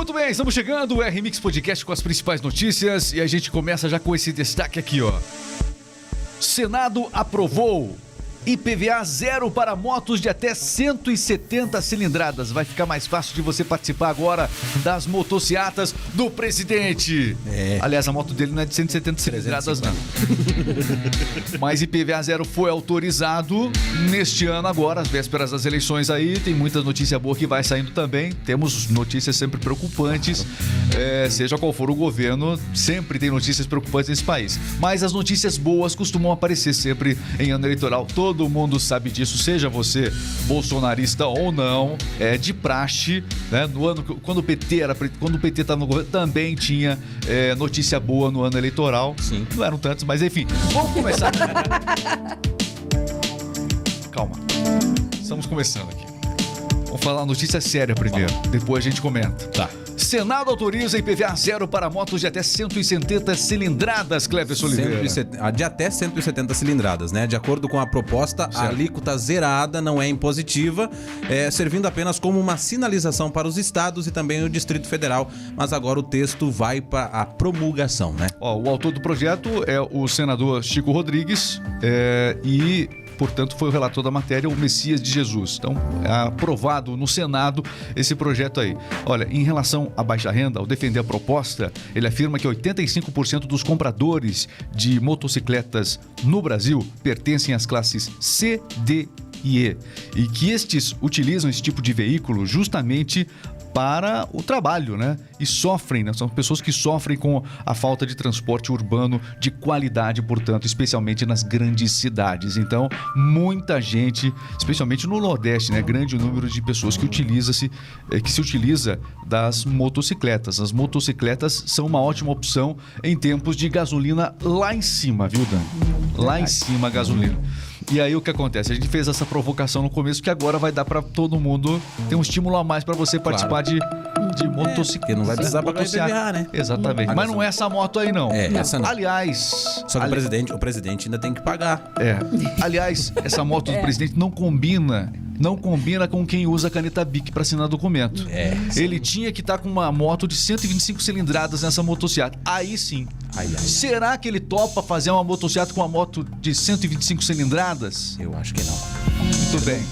Muito bem, estamos chegando, o R-Mix Podcast com as principais notícias e a gente começa já com esse destaque aqui, ó. Senado aprovou IPVA zero para motos de até 170 cilindradas. Vai ficar mais fácil de você participar agora das motociatas do presidente. É. Aliás, a moto dele não é de 170 cilindradas, não. Mas IPVA zero foi autorizado neste ano agora, às vésperas das eleições aí. Tem muita notícia boa que vai saindo também. Temos notícias sempre preocupantes. É, seja qual for o governo, sempre tem notícias preocupantes nesse país. Mas as notícias boas costumam aparecer sempre em ano eleitoral. Todo mundo sabe disso, seja você bolsonarista ou não, é de praxe, né? No ano quando o PT era quando o PT estava no governo, também tinha é, notícia boa no ano eleitoral. Sim. Não eram tantos, mas enfim. Vamos começar. Calma. Estamos começando aqui. Vamos falar notícia séria primeiro, depois a gente comenta. Tá. Senado autoriza IPVA zero para motos de até 170 cilindradas, Cleves Oliveira. 170 ah, de até 170 cilindradas, né? De acordo com a proposta, a Certo. alíquota zerada não é impositiva, é, servindo apenas como uma sinalização para os estados e também o Distrito Federal. Mas agora o texto vai para a promulgação, né? Ó, o autor do projeto é o senador Chico Rodrigues é, e, portanto, foi o relator da matéria, o Messias de Jesus. Então, é aprovado no Senado esse projeto aí. Olha, em relação à baixa renda, ao defender a proposta, ele afirma que 85% dos compradores de motocicletas no Brasil pertencem às classes C, D e E. E que estes utilizam esse tipo de veículo justamente para o trabalho, né? E sofrem, né? São pessoas que sofrem com a falta de transporte urbano de qualidade, portanto, especialmente nas grandes cidades. Então, muita gente, especialmente no Nordeste, né? Grande número de pessoas que utiliza-se, eh, que se utiliza das motocicletas. As motocicletas são uma ótima opção em tempos de gasolina lá em cima, viu, Dan? Lá em cima a gasolina. E aí o que acontece? A gente fez essa provocação no começo que agora vai dar pra todo mundo ter um estímulo a mais pra você participar de, de motocicleta. porque não vai precisar pagar IPVA, né? Exatamente. Paga Mas não é essa moto aí não. É, essa não. Aliás, Só que o ali- presidente, o presidente ainda tem que pagar. é. Aliás, essa moto do presidente não combina, não combina com quem usa a caneta Bic para assinar documento. É. Ele tinha que estar com uma moto de 125 cilindradas nessa motocicleta. Aí sim. Ai, ai. Será que ele topa fazer uma motocicleta com uma moto de 125 cilindradas? Eu acho que não. Muito bem.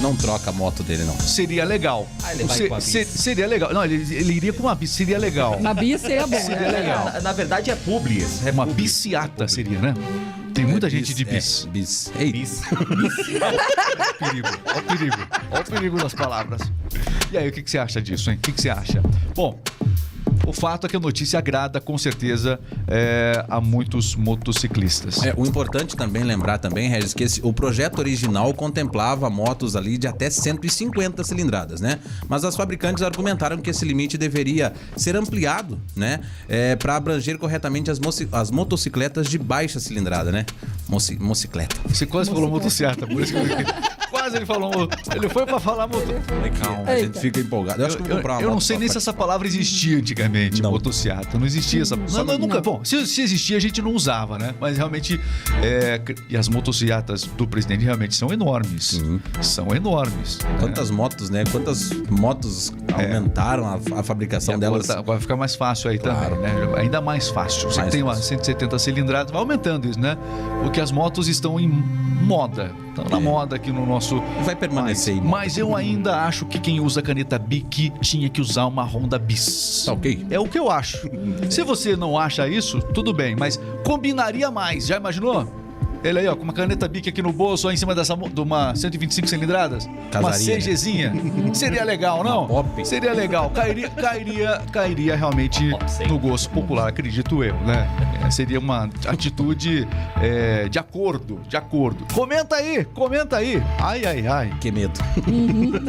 Não troca a moto dele, não. Seria legal. Ah, ele vai Se- com a bis. se- seria legal. Não, ele, ele iria com uma bis, seria legal. Na Bia seria bom, Seria né? legal. Na, na verdade é Publius. É Uma Publius. biciata seria, né? Tem muita É gente de bis. É, bis. Ei, Bis. perigo. Olha o perigo. Olha o perigo das palavras. E aí, o que, que você acha disso, hein? O que, que você acha? Bom, o fato é que a notícia agrada, com certeza, é, a muitos motociclistas. É, o importante também lembrar também, Regis, que esse- o projeto original contemplava motos ali de até 150 cilindradas, né? Mas as fabricantes argumentaram que esse limite deveria ser ampliado, né? para abranger corretamente as, as motocicletas de baixa cilindrada, né? Moci motocicleta. Você quase falou motocicleta, por isso que eu... Ele falou... Ele foi pra falar moto... Calma, a gente fica empolgado. Eu acho que eu vou comprar uma eu não sei nem se essa palavra existia antigamente, Não. motociata. Não existia essa. Não, não, nunca. Bom, se, se existia, a gente não usava, né? Mas realmente. é, e as motocicletas do presidente realmente são enormes. Sim. São enormes. né? Quantas motos, né? Quantas motos aumentaram a, a E fabricação delas? tá- agora fica mais fácil aí Claro. também, né? Ainda mais fácil. Você Mais tem uma fácil. 170 cilindradas, vai aumentando isso, né? Porque as motos estão em moda. Estão na É. moda aqui no nosso. Vai permanecer Mas, aí. mas eu ainda acho que quem usa caneta Bic tinha que usar uma Honda Bis. Tá ok? É o que eu acho. Se você não acha isso, tudo bem, mas combinaria mais. Já imaginou? Ele aí, ó, com uma caneta Bic aqui no bolso, ó, em cima dessa de uma 125 cilindradas, uma Casaria, né? CGzinha. Seria legal, não? Uma pop. Seria legal. Cairia, cairia, cairia realmente no gosto popular, acredito eu, né? É, seria uma atitude é, de acordo, de acordo. Comenta aí, comenta aí. Ai, ai, ai. Que medo.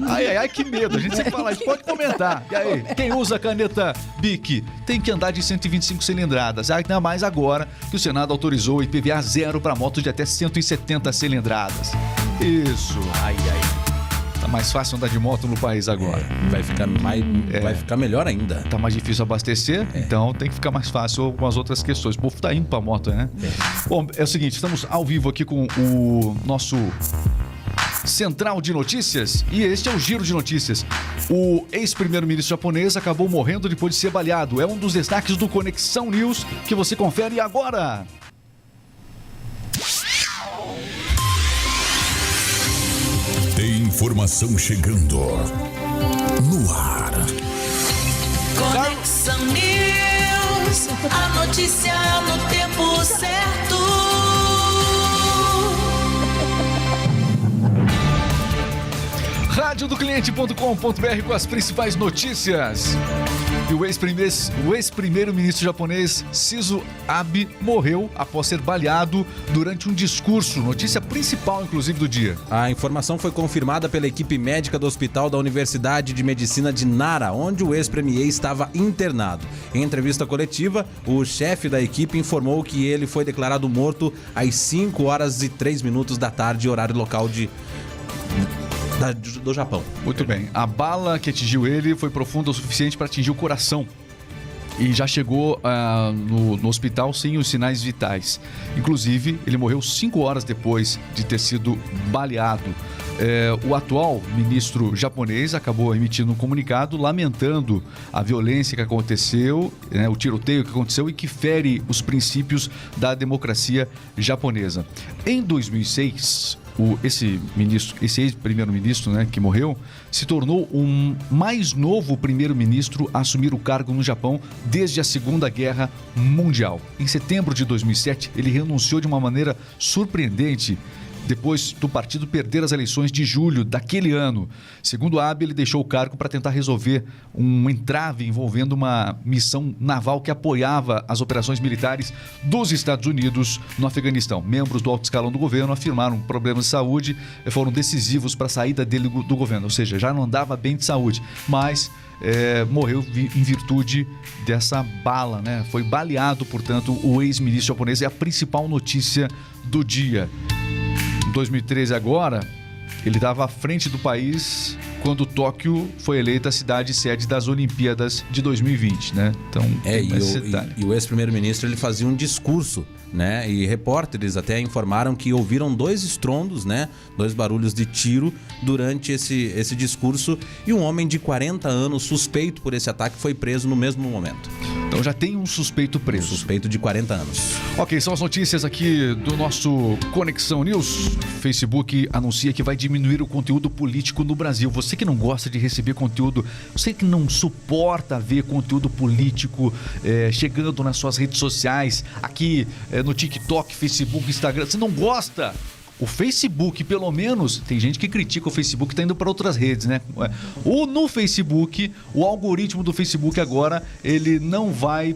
Ai, ai, ai, que medo. A gente sempre fala isso. Pode comentar. E aí, quem usa caneta Bic tem que andar de 125 cilindradas. Ainda mais agora que o Senado autorizou o IPVA zero para motos de até 170 cilindradas. Isso. Ai, ai. Tá mais fácil andar de moto no país agora. Vai ficar mais, vai ficar melhor ainda. Tá mais difícil abastecer, então tem que ficar mais fácil com as outras questões. O povo tá indo pra moto, né? Bom, é o seguinte, estamos ao vivo aqui com o nosso central de notícias e este é o Giro de Notícias. O ex-primeiro-ministro japonês acabou morrendo depois de ser baleado. É um dos destaques do Conexão News que você confere agora. Informação chegando no ar. Conexão News, a notícia no tempo certo. Radiodocliente.com.br com as principais notícias. E o ex-primeiro- o ex-primeiro-ministro japonês Shizu Abe morreu após ser baleado durante um discurso. Notícia principal, inclusive, do dia. A informação foi confirmada pela equipe médica do Hospital da Universidade de Medicina de Nara, onde o ex-premier estava internado. Em entrevista coletiva, o chefe da equipe informou que ele foi declarado morto às 5 horas e 3 minutos da tarde, horário local de da- do Japão. Muito bem. A bala que atingiu ele foi profunda o suficiente para atingir o coração. E já chegou ah, no, no hospital sem os sinais vitais. Inclusive, ele morreu cinco horas depois de ter sido baleado. É, o atual ministro japonês acabou emitindo um comunicado lamentando a violência que aconteceu, né, o tiroteio que aconteceu e que fere os princípios da democracia japonesa. Em 2006, o, esse ministro, esse ex-primeiro-ministro, né, que morreu, se tornou um mais novo primeiro-ministro a assumir o cargo no Japão desde a Segunda Guerra Mundial. Em setembro de 2007, ele renunciou de uma maneira surpreendente depois do partido perder as eleições de julho daquele ano. Segundo Abe, ele deixou o cargo para tentar resolver um entrave envolvendo uma missão naval que apoiava as operações militares dos Estados Unidos no Afeganistão. Membros do alto escalão do governo afirmaram que problemas de saúde foram decisivos para a saída dele do governo, ou seja, já não andava bem de saúde, mas é, morreu em virtude dessa bala, né? Foi baleado, portanto, o ex-ministro japonês. É a principal notícia do dia. Em 2013 agora, ele estava à frente do país quando Tóquio foi eleita a cidade sede das Olimpíadas de 2020, né? Então, É, e o, e- e o ex-primeiro-ministro ele fazia um discurso, né? E repórteres até informaram que ouviram dois estrondos, né? Dois barulhos de tiro durante esse, esse discurso e um homem de 40 anos suspeito por esse ataque foi preso no mesmo momento. Então já tem um suspeito preso. Suspeito de 40 anos. Ok, são as notícias aqui do nosso Conexão News. Facebook anuncia que vai diminuir o conteúdo político no Brasil. Você que não gosta de receber conteúdo, você que não suporta ver conteúdo político eh, chegando nas suas redes sociais, aqui eh, no TikTok, Facebook, Instagram, você não gosta? O Facebook, pelo menos, tem gente que critica o Facebook, tá indo para outras redes, né? Ou no Facebook, o algoritmo do Facebook agora, ele não vai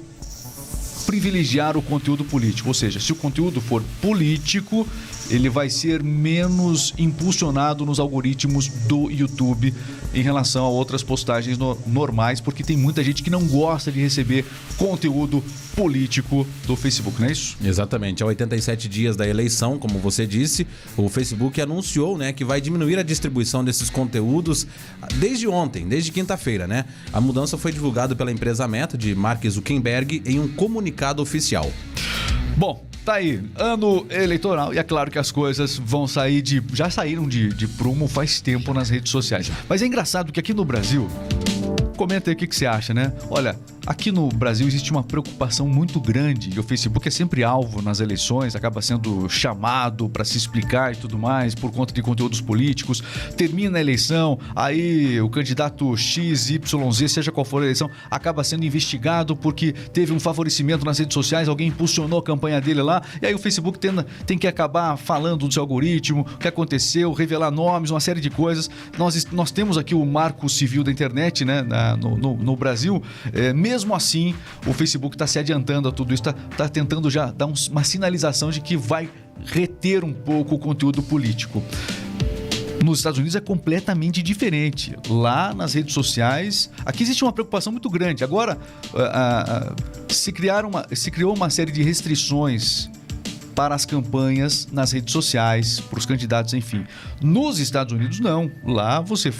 privilegiar o conteúdo político. Ou seja, se o conteúdo for político, ele vai ser menos impulsionado nos algoritmos do YouTube em relação a outras postagens no- normais, porque tem muita gente que não gosta de receber conteúdo político do Facebook, não é isso? Exatamente. Há 87 dias da eleição, como você disse, o Facebook anunciou né, que vai diminuir a distribuição desses conteúdos desde ontem, desde quinta-feira. Né? A mudança foi divulgada pela empresa Meta de Mark Zuckerberg em um comunicado oficial. Bom, tá aí, ano eleitoral e é claro que as coisas vão sair de. Já saíram de, de prumo faz tempo nas redes sociais. Mas é engraçado que aqui no Brasil. Comenta aí o que, que você acha, né? Olha, aqui no Brasil existe uma preocupação muito grande e o Facebook é sempre alvo nas eleições, acaba sendo chamado para se explicar e tudo mais por conta de conteúdos políticos. Termina a eleição, aí o candidato X, Y, Z, seja qual for a eleição, acaba sendo investigado porque teve um favorecimento nas redes sociais, alguém impulsionou a campanha dele lá, e aí o Facebook tenda- tem que acabar falando do seu algoritmo, o que aconteceu, revelar nomes, uma série de coisas. Nós, nós temos aqui o marco civil da internet, né, na- no, no- no Brasil. É, mesmo assim, o Facebook está se adiantando a tudo isso, está tentando já dar uns- uma sinalização de que vai reter um pouco o conteúdo político. Nos Estados Unidos é completamente diferente. Lá nas redes sociais, aqui existe uma preocupação muito grande. Agora, se, criaram uma, se criou uma série de restrições para as campanhas nas redes sociais, para os candidatos, enfim. Nos Estados Unidos, não. Lá você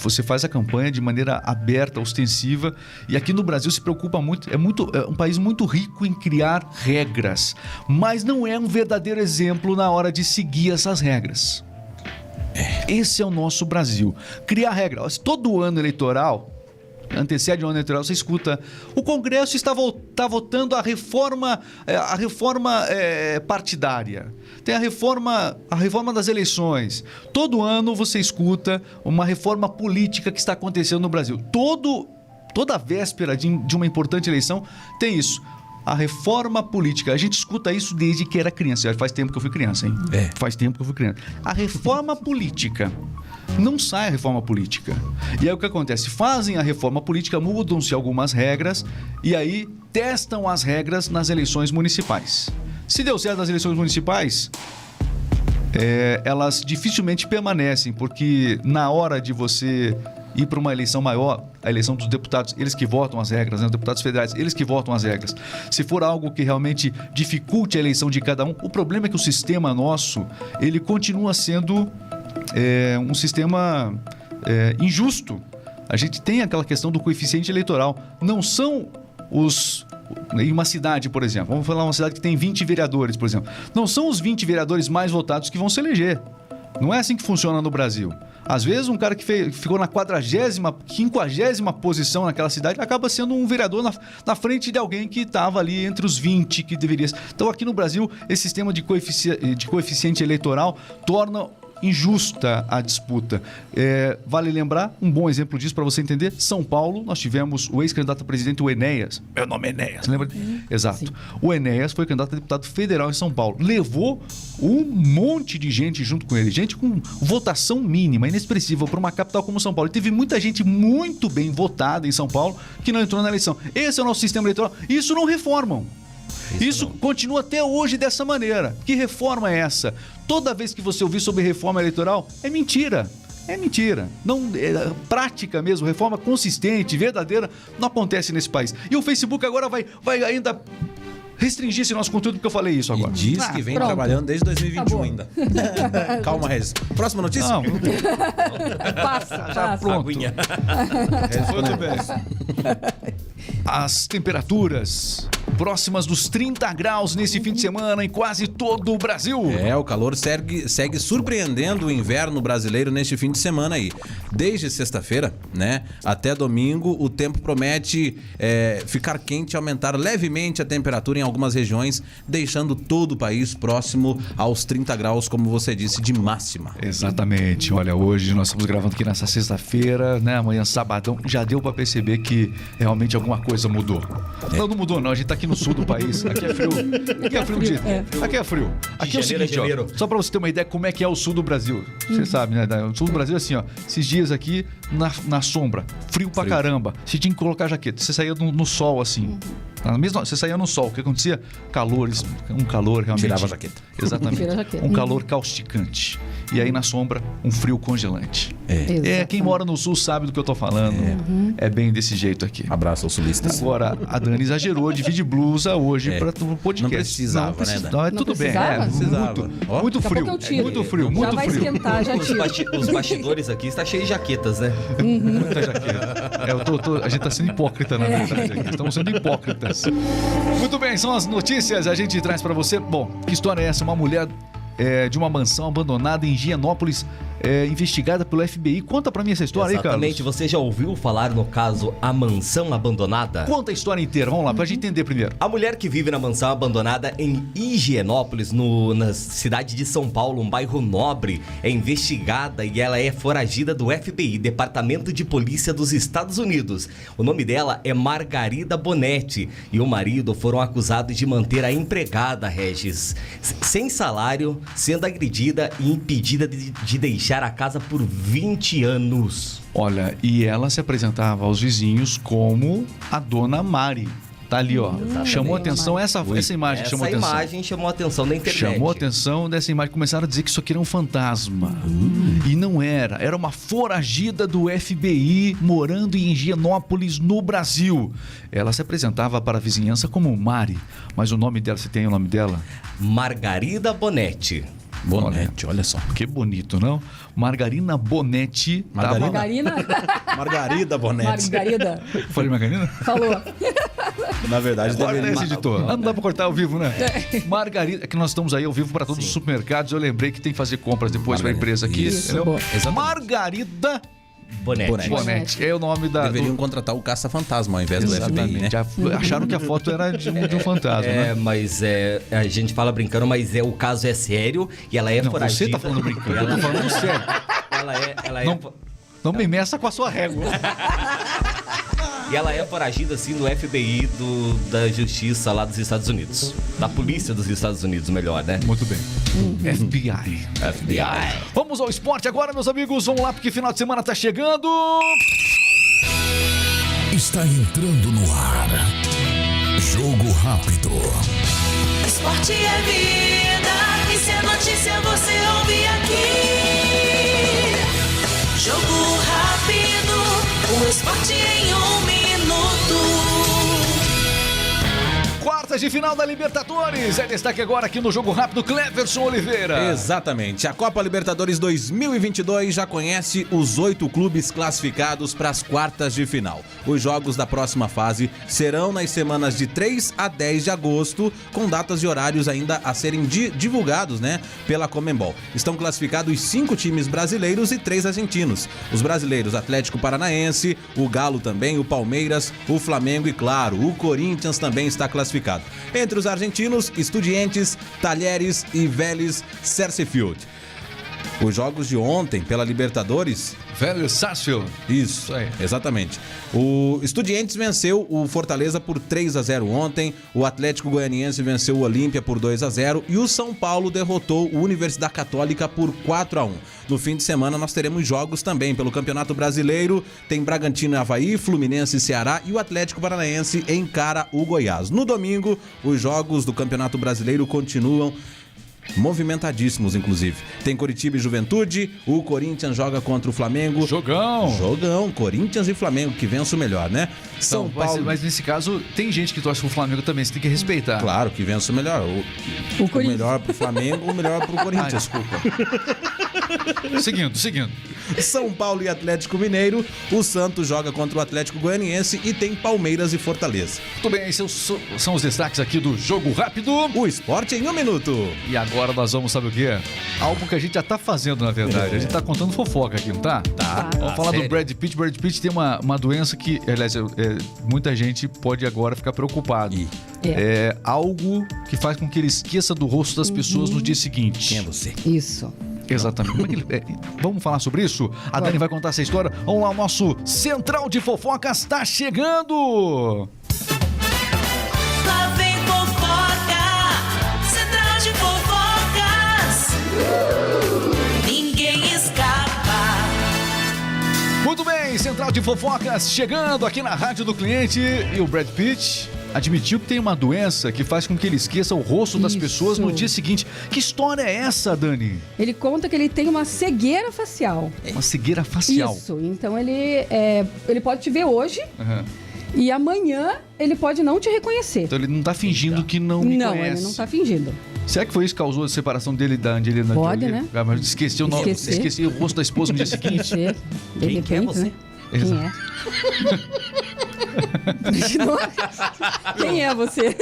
você faz a campanha de maneira aberta, ostensiva, e aqui no Brasil se preocupa muito, é muito é um país muito rico em criar regras, mas não é um verdadeiro exemplo na hora de seguir essas regras. Esse é o nosso Brasil. Criar regra. Todo ano eleitoral, antecede o ano eleitoral, você escuta. O Congresso está, vo- está votando a reforma, eh, a reforma eh, partidária. Tem a reforma, a reforma das eleições. Todo ano você escuta uma reforma política que está acontecendo no Brasil. Todo, toda véspera de, de uma importante eleição tem isso. A reforma política. A gente escuta isso desde que era criança. Já Faz tempo que eu fui criança, hein? É. Faz tempo que eu fui criança. A reforma política. Não sai a reforma política. E aí o que acontece? Fazem a reforma política, mudam-se algumas regras e aí testam as regras nas eleições municipais. Se deu certo nas eleições municipais, é, elas dificilmente permanecem, porque na hora de você ir para uma eleição maior, a eleição dos deputados, eles que votam as regras, né? os deputados federais, eles que votam as regras. Se for algo que realmente dificulte a eleição de cada um, o problema é que o sistema nosso, ele continua sendo é, um sistema é, injusto. A gente tem aquela questão do coeficiente eleitoral. Não são os. Em uma cidade, por exemplo, vamos falar uma cidade que tem 20 vereadores, por exemplo. Não são os 20 vereadores mais votados que vão se eleger. Não é assim que funciona no Brasil. Às vezes, um cara que fe- ficou na 40, 50 posição naquela cidade acaba sendo um vereador na, na frente de alguém que estava ali entre os 20 que deveria. Então, aqui no Brasil, esse sistema de, de coeficiente eleitoral torna injusta a disputa. É, vale lembrar, um bom exemplo disso para você entender, São Paulo, nós tivemos o ex-candidato a presidente, o Enéas. Meu nome é Enéas, lembra? Exato. O Enéas foi candidato a deputado federal em São Paulo. Levou um monte de gente junto com ele, gente com votação mínima, inexpressiva para uma capital como São Paulo. E teve muita gente muito bem votada em São Paulo que não entrou na eleição. Esse é o nosso sistema eleitoral. Isso não reformam. Isso continua até hoje dessa maneira. Que reforma é essa? Toda vez que você ouvir sobre reforma eleitoral, é mentira. É mentira. Não, é, prática mesmo, reforma consistente, verdadeira, não acontece nesse país. E o Facebook agora vai, vai ainda restringir esse nosso conteúdo porque eu falei isso E agora. diz Ah, que vem pronto. trabalhando desde 2021 Acabou. ainda. Calma, Regis. Próxima notícia? Não, Passa, passa. pronto. Aguinha. Muito bem. As temperaturas próximas dos 30 graus nesse fim de semana em quase todo o Brasil. É, o calor segue, segue surpreendendo o inverno brasileiro neste fim de semana aí. Desde sexta-feira, né, até domingo, o tempo promete é, ficar quente e aumentar levemente a temperatura em algumas regiões, deixando todo o país próximo aos 30 graus, como você disse, de máxima. Exatamente. Olha, hoje nós estamos gravando aqui nessa sexta-feira, né? Amanhã, sabadão. Já deu pra perceber que realmente alguma coisa mudou. Não, não mudou, não. A gente tá aqui no sul do país. Aqui é frio. Aqui é frio, de... Aqui é frio. Aqui é o seguinte, ó. Só pra você ter uma ideia como é que é o sul do Brasil. Você sabe, né? O sul do Brasil é assim, ó. Esses dias aqui na, na sombra, frio pra caramba. Você tinha que colocar jaqueta. Você saía no, no sol, assim. Na mesma, você saía no sol. O que acontecia? Calores, um calor realmente. Tirava a jaqueta. Exatamente. Tira a jaqueta. Um calor causticante. E aí na sombra, um frio congelante. É. É, quem mora no sul sabe do que eu tô falando. É, bem desse jeito aqui. Abraço aos sulistas. Agora, a Dani exagerou de vir de blusa hoje É. para o podcast. Não precisava, não, precisa- né, não, é Não tudo bem. precisava? É, Não precisava. Muito, Ó. muito frio. eu tiro. Muito frio, muito já vai frio. esquentar, já basti- os bastidores aqui está cheio de jaquetas, né? Muita jaqueta. É, eu tô- tô- a gente tá sendo hipócrita, na verdade. aqui. Estamos sendo hipócritas. Muito bem, são as notícias. A gente traz pra você. Bom, que história é essa? Uma mulher é, de uma mansão abandonada em Higienópolis, é, investigada pelo FBI. Conta pra mim essa história Exatamente. aí, Carlos. Você já ouviu falar no caso A Mansão Abandonada? Conta a história inteira. Vamos lá, pra gente entender primeiro. A mulher que vive na mansão abandonada em Higienópolis, no, na cidade de São Paulo, um bairro nobre, é investigada e ela é foragida do FBI, Departamento de Polícia dos Estados Unidos. O nome dela é Margarida Bonetti e o marido foram acusados de manter a empregada, Regis, sem salário, sendo agredida e impedida de, de deixar a casa por 20 anos. Olha, e ela se apresentava aos vizinhos como a dona Mari. Tá ali, ó. chamou Dona atenção Mari. essa, essa imagem Essa chamou atenção. imagem chamou a atenção da internet. Chamou a atenção dessa imagem. Começaram a dizer que isso aqui era um fantasma. E não era. Era uma foragida do FBI morando em Higienópolis, no Brasil. Ela se apresentava para a vizinhança como Mari. Mas o nome dela, você tem o nome dela? Margarida Bonetti. Bonete, olha só. Que bonito, não? Margarina Bonetti. tava- Margarina? Margarina? Margarida Bonete. Margarida? Falei Margarina? Falou. Na verdade, Corta deveria... esse editor. Ah, não dá pra cortar ao vivo, né? Margarida, é que nós estamos aí ao vivo para todos os supermercados. Eu lembrei que tem que fazer compras depois para a empresa aqui. Isso. Margarida Bonete. Bonete. Bonetti. É o nome da. Deveriam do- contratar o caça-fantasma ao invés do FBI, né? Já acharam que a foto era de um, de um fantasma, É, né? mas é, a gente fala brincando, mas é o caso é sério e ela é Não, foragida. você tá falando brincando, eu tô falando sério. Ela é, ela é, Não, não me meça com a sua régua. e ela é foragida assim do FBI do, da Justiça lá dos Estados Unidos. Da Polícia dos Estados Unidos, melhor, né? Muito bem. FBI. FBI. Vamos ao esporte agora, meus amigos. Vamos lá, porque final de semana tá chegando. Está entrando no ar. Jogo rápido. Esporte é vida, e se é notícia você ouve aqui. Jogo rápido, o esporte em um minuto. Quartas de final da Libertadores. É destaque agora aqui no Jogo Rápido, Cleverson Oliveira. Exatamente. A Copa Libertadores 2022 já conhece os oito clubes classificados para as quartas de final. Os jogos da próxima fase serão nas semanas de 3 a 10 de agosto, com datas e horários ainda a serem di- divulgados, né, pela Comembol. Estão classificados cinco times brasileiros e três argentinos. Os brasileiros Atlético Paranaense, o Galo também, o Palmeiras, o Flamengo e, claro, o Corinthians também está classificado. Entre os argentinos, Estudiantes, Talheres e Vélez Sarsfield. Os jogos de ontem pela Libertadores Velho Sarsfield. isso, aí. exatamente. O Estudiantes venceu o Fortaleza por 3 a 0 ontem, o Atlético Goianiense venceu o Olímpia por 2 a 0 e o São Paulo derrotou o Universidade Católica por 4 a 1. No fim de semana nós teremos jogos também pelo Campeonato Brasileiro, tem Bragantino e Havaí, Fluminense e Ceará e o Atlético Paranaense encara o Goiás. No domingo, os jogos do Campeonato Brasileiro continuam movimentadíssimos, inclusive. Tem Coritiba e Juventude, o Corinthians joga contra o Flamengo. Jogão. Jogão, Corinthians e Flamengo, que vença o melhor, né? São Então, mas, Paulo. mas nesse caso, tem gente que torce pro Flamengo também, você tem que respeitar. Claro, que vença o melhor. O, O o melhor pro Flamengo, o melhor pro Corinthians. desculpa. seguindo, seguindo. São Paulo e Atlético Mineiro. O Santos joga contra o Atlético Goianiense e tem Palmeiras e Fortaleza. Muito bem, esses são, os destaques aqui do Jogo Rápido. O esporte em um minuto. E agora nós vamos, sabe o quê? Algo que a gente já tá fazendo, na verdade. A gente tá contando fofoca aqui, não tá? Tá. Vamos falar do sério? Brad Pitt. Brad Pitt tem uma, uma doença que, aliás, é, é, muita gente pode agora ficar preocupado. Ih. É algo que faz com que ele esqueça do rosto das pessoas no dia seguinte. Quem é você? Isso. Exatamente. Como é que ele- é, vamos falar sobre isso? A Dani vai contar essa história. Vamos lá, o nosso Central de Fofocas está chegando! Lá vem fofoca, central de fofocas. Ninguém escapa. Muito bem, Central de Fofocas chegando aqui na Rádio do Cliente. E o Brad Pitt admitiu que tem uma doença que faz com que ele esqueça o rosto das Isso. pessoas no dia seguinte. Que história é essa, Dani? Ele conta que ele tem uma cegueira facial. Uma cegueira facial. Isso. Então ele, é, ele pode te ver hoje Aham. e amanhã ele pode não te reconhecer. Então ele não tá fingindo que não me não, conhece. ele não tá fingindo. Será que foi isso que causou a separação dele da Angelina Pode, Jolie? né? Ah, mas esqueci o nome, Esquecer. esqueci o rosto da esposa no dia seguinte. De Quem que é repente, você? né? Quem é? Quem é você?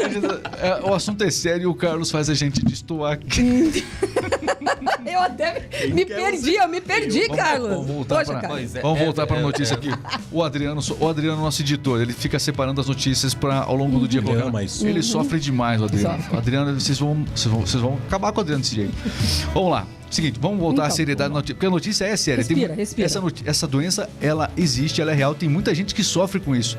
É, o assunto é sério e o Carlos faz a gente destoar aqui. Eu até me, me perdi, eu me perdi, Carlos. Vamos voltar Poxa, pra, cara. Pois é, vamos é, voltar para a é, notícia é. aqui. O Adriano, o Adriano, nosso editor, ele fica separando as notícias para ao longo do dia. Ele colocando. ama isso. Ele sofre demais, o Adriano. O Adriano, vocês vão, vocês, vão, vocês vão acabar com o Adriano desse jeito. Vamos lá. Seguinte, vamos voltar à Então, seriedade da notícia. Porque a notícia é séria. Tem Respira, mu- respira. Essa, essa doença, ela existe, ela é real. Tem muita gente que sofre com isso.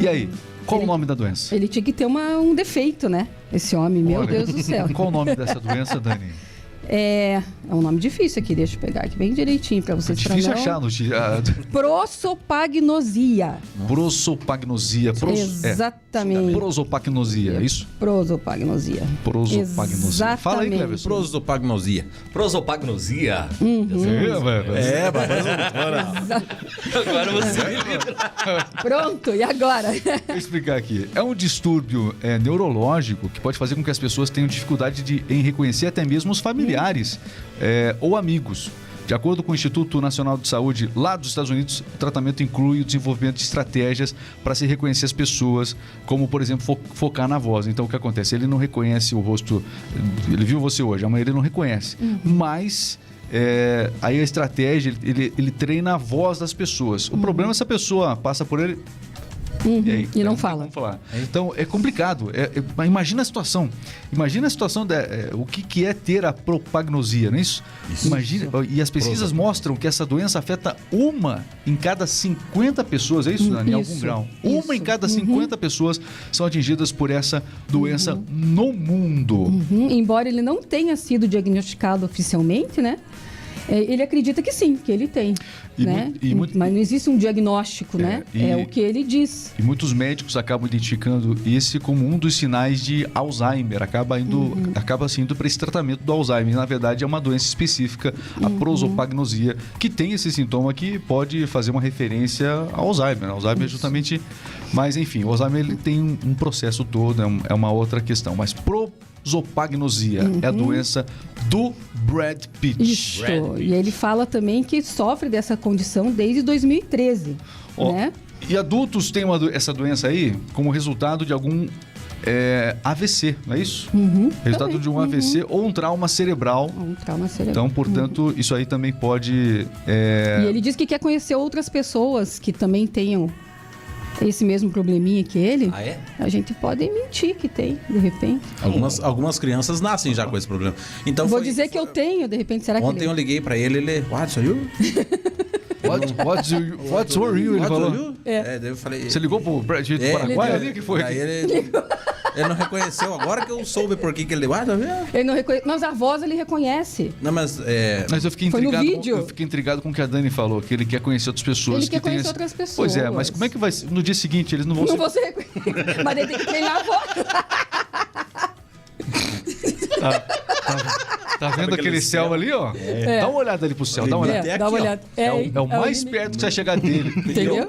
E aí? Qual o Ele- nome da doença? Ele tinha que ter uma- um defeito, né? Esse homem, meu Olha, Deus do céu. Qual o nome dessa doença, Dani? É, é um nome difícil aqui, deixa eu pegar aqui bem direitinho pra É vocês. pra difícil não- achar a notícia. Ah, Prosopagnosia. Prosopagnosia. Pros, Exatamente. É, prosopagnosia, é isso? Prosopagnosia. Prosopagnosia. Fala aí, Exatamente. Cleverson. Prosopagnosia. Prosopagnosia. É, Agora você me livra. Pronto, e agora? Vou explicar aqui. É um distúrbio é, neurológico que pode fazer com que as pessoas tenham dificuldade de, em reconhecer até mesmo os familiares é, ou amigos. De acordo com o Instituto Nacional de Saúde lá dos Estados Unidos, o tratamento inclui o desenvolvimento de estratégias para se reconhecer as pessoas, como, por exemplo, fo- focar na voz. Então, o que acontece? Ele não reconhece o rosto, ele viu você hoje, amanhã ele não reconhece. Mas. é, aí a estratégia, ele- ele, ele treina a voz das pessoas. O problema é se a pessoa passa por ele, e, aí, E não tem fala. Então é complicado. É- é- mas imagina a situação. Imagina a situação da, é, o que, que é ter a propagnosia, não é isso? Imagina. E as pesquisas mostram que essa doença afeta uma em cada 50 pessoas, é isso, Dani? Em algum isso, grau. isso. Uma em cada 50 pessoas são atingidas por essa doença no mundo. Uhum, Embora ele não tenha sido diagnosticado oficialmente, né? É, Ele acredita que sim, que ele tem. Né? Mas não existe um diagnóstico, né? e- É o que ele diz. E muitos médicos acabam identificando esse como um dos sinais de Alzheimer. Acaba indo, acaba se indo para esse tratamento do Alzheimer. Na verdade, é uma doença específica, a prosopagnosia, que tem esse sintoma que pode fazer uma referência ao Alzheimer. Alzheimer é justamente. Mas, enfim, o Alzheimer ele tem um, um processo todo, é, um- é uma outra questão. Mas prosopagnosia é a doença do Brad Pitt. Isso. E ele fala também que sofre dessa condição desde 2013, Ó, né? E adultos têm uma essa doença aí como resultado de algum é, AVC, não é isso? resultado também. de um AVC ou um trauma cerebral. Um trauma cerebral. Então, portanto, isso aí também pode. é, E ele diz que quer conhecer outras pessoas que também tenham esse mesmo probleminha que ele. Ah, é? A gente pode mentir que tem, de repente. Algumas, algumas crianças nascem já com esse problema. Então Vou foi- dizer que eu tenho, de repente, será que Ontem eu liguei pra ele, ele. What, so you? What, what's, your- what's for you? Ele What, falou. you? É, daí eu falei. Você ligou pro Brad Pitt do É, Paraguai ele- que foi? Daí ele, ele não reconheceu. Agora que eu soube por que que ele. What, so you? Ele não reconhece... Mas a voz ele reconhece. Não, mas. É, Mas eu fiquei Foi no intrigado. vídeo. Com, eu fiquei intrigado com o que a Dani falou, que ele quer conhecer outras pessoas. Ele que quer conhecer esse- outras pessoas. Pois é, mas como é que vai ser? No dia seguinte eles não vão Não ser. você reconhece. Mas ele tem que treinar a voz. Tá vendo aquele, aquele céu, céu? ali, ó? É. Dá uma olhada ali pro céu, dá uma olhada. Até É, dá aqui, uma olhada. É, o, é o mais limite. perto que você vai chegar dele. Entendeu?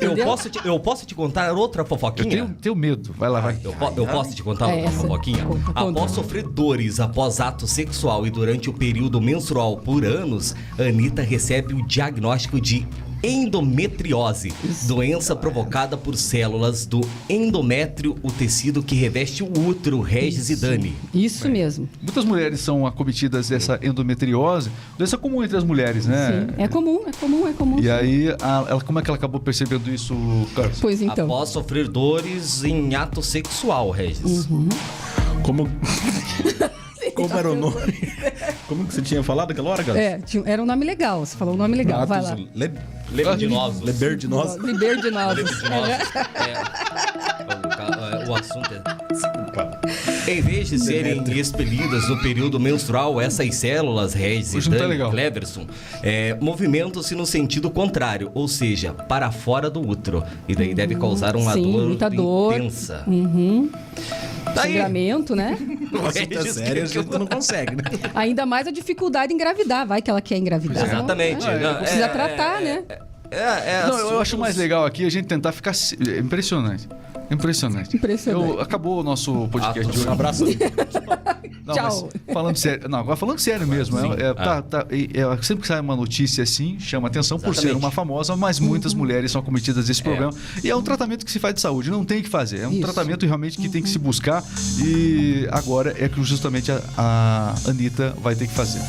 Eu Entendeu? posso, te, eu posso te contar outra Eu fofoquinha? tenho, tenho medo. Vai lá, vai. Eu, po- eu posso te contar É outra essa. fofoquinha? Conta, conta. Após sofrer dores após ato sexual e durante o período menstrual por anos, Anitta recebe o diagnóstico de endometriose, doença provocada por células do endométrio, o tecido que reveste o útero, Regis e Dani. Isso mesmo. Muitas mulheres são acometidas dessa endometriose, doença comum entre as mulheres, né? Sim. É comum, é comum, é comum. E aí, a- ela, como é que ela acabou percebendo isso, Carlos? Pois então. Após sofrer dores em ato sexual, Regis. Uhum. como. Como era o nome? Como que você tinha falado aquela hora, cara? É, tinha- era um nome legal. Você falou um nome legal. Vai lá. Le... Lebedinosos. Leberdinosa. Liberdinosos. Lebedinosos. É. O é, O assunto é. Em vez de serem expelidas no período menstrual, essas células, Regis e tá. Cleverson, é, movimentam-se no sentido contrário, ou seja, para fora do útero. E daí deve causar uma Sim, dor muita dor. intensa. Uhum. Daí, Sangramento, né? Assunto é sério, a que- gente não consegue, né? Ainda mais a dificuldade em engravidar. Vai que ela quer engravidar. não? Exatamente. É, Não, precisa é- tratar, é- né? É, é, Não, eu acho mais legal aqui a gente tentar ficar. é Impressionante. Impressionante. Impressionante. Eu- acabou o nosso podcast Atos. de hoje. Um abraço. Não, Tchau. mas falando sério. Não, agora falando sério mesmo. é- é, tá- tá- e- é, sempre que sai uma notícia assim, chama atenção por ser Exatamente. uma famosa, mas muitas mulheres são cometidas desse problema. E é um tratamento que se faz de saúde, não tem o que fazer. É um Isso. tratamento realmente que tem que se buscar. E agora é que justamente a, a Anitta vai ter que fazer.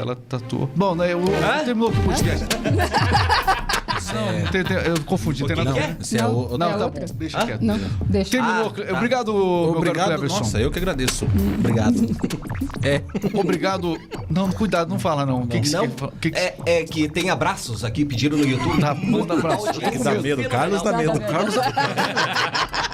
Ela tatuou. Bom, né, eu, terminou o podcast. Não, tem- tem- eu confundi, tem nada a ver. Esse é Não. o. Não, É tá outra. bom, deixa quieto. Não, deixa. Terminou. Ah, tá. Obrigado, meu caro Obrigado. Cleverson. Nossa, eu que agradeço. Obrigado. É. Obrigado. Não, cuidado, não fala não. O que, que você Não, que que é, é que tem abraços aqui, pediram no YouTube. Tá, manda abraço. Dá medo, Carlos dá fenomenal. medo. Carlos.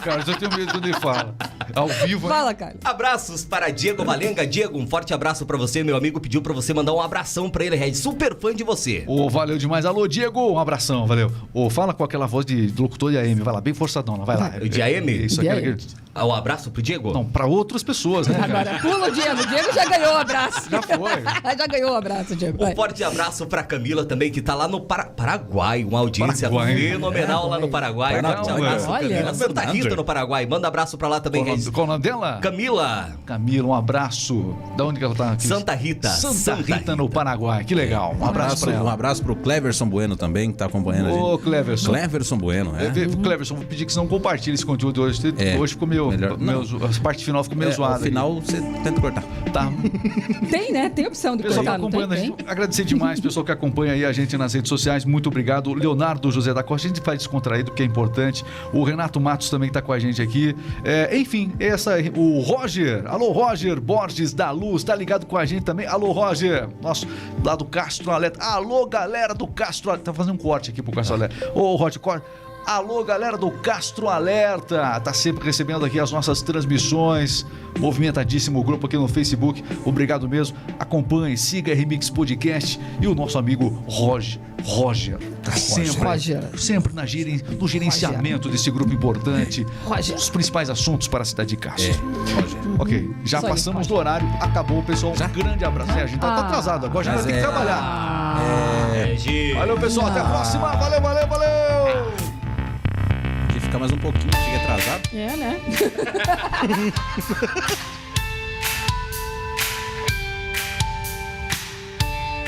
Carlos, eu tenho medo quando ele fala. Ao vivo. né? Fala, cara. Abraços para Diego Valenga. Diego, um forte abraço pra você. Meu amigo pediu pra você mandar um abração pra ele, Red. Super fã de você. Ô, valeu demais. Alô, Diego, um abração, valeu. Ô, fala com aquela voz de, locutor de AM, vai lá, bem forçadão, lá, vai lá. De AM? Isso, De Ah, O abraço pro Diego? Não, pra outras pessoas, né? Agora, pula o Diego. O Diego já ganhou o abraço. Já foi. já ganhou o abraço, Diego. Um forte abraço pra Camila também, que tá lá no Para- Paraguai. Uma audiência Paraguai. fenomenal lá no Paraguai. Um Paraguai. forte abraço, Olha. Camila. Santa Fernando. Rita no Paraguai. Manda abraço pra lá também, Qual nome- qual o nome dela? Camila. Camila, um abraço. Da onde que ela tá? aqui? Santa Rita. Santa, Santa Rita, no Paraguai. Que legal. Um abraço pra Um ela. abraço pro Cleverson Bueno também, que tá acompanhando a Ô, gente. Cleverson. Cleverson Bueno, É, é. Cleverson, vou pedir que você não compartilhe esse conteúdo hoje. É. Hoje ficou meio. Melhor- meio zo- a parte final ficou meio É, zoada. no final, você tenta cortar. aqui. Tá. Tem, né? Tem opção de pessoal que cortar, não acompanha tem? agradecer demais o pessoal que acompanha aí a gente nas redes sociais, muito obrigado. Leonardo José da Costa, a gente faz descontraído porque é importante. O Renato Matos também está com a gente aqui. É, enfim, essa, o Roger, alô Roger Borges da Luz, tá ligado com a gente também. Alô Roger, nosso lá do Castro Alerta. Alô galera do Castro Alerta, tá fazendo um corte aqui pro Castro Alerta. Ô Roger, corte. Alô, galera do Castro Alerta! Tá sempre recebendo aqui as nossas transmissões. Movimentadíssimo grupo aqui no Facebook. Obrigado mesmo. Acompanhe, siga a Remix Podcast e o nosso amigo Roger. Roger, tá sempre, Roger. sempre na geren- no gerenciamento desse grupo importante. Roger. Os principais assuntos para a cidade de Castro. Ok, já aí, passamos Roger. do horário, acabou, pessoal. Um grande abraço. É, a gente tá, tá Ah. atrasado, agora a gente vai ter que é- trabalhar. Regis. Valeu, pessoal. Até a próxima. Valeu, valeu, valeu! Mais um pouquinho, chega atrasado. É, né?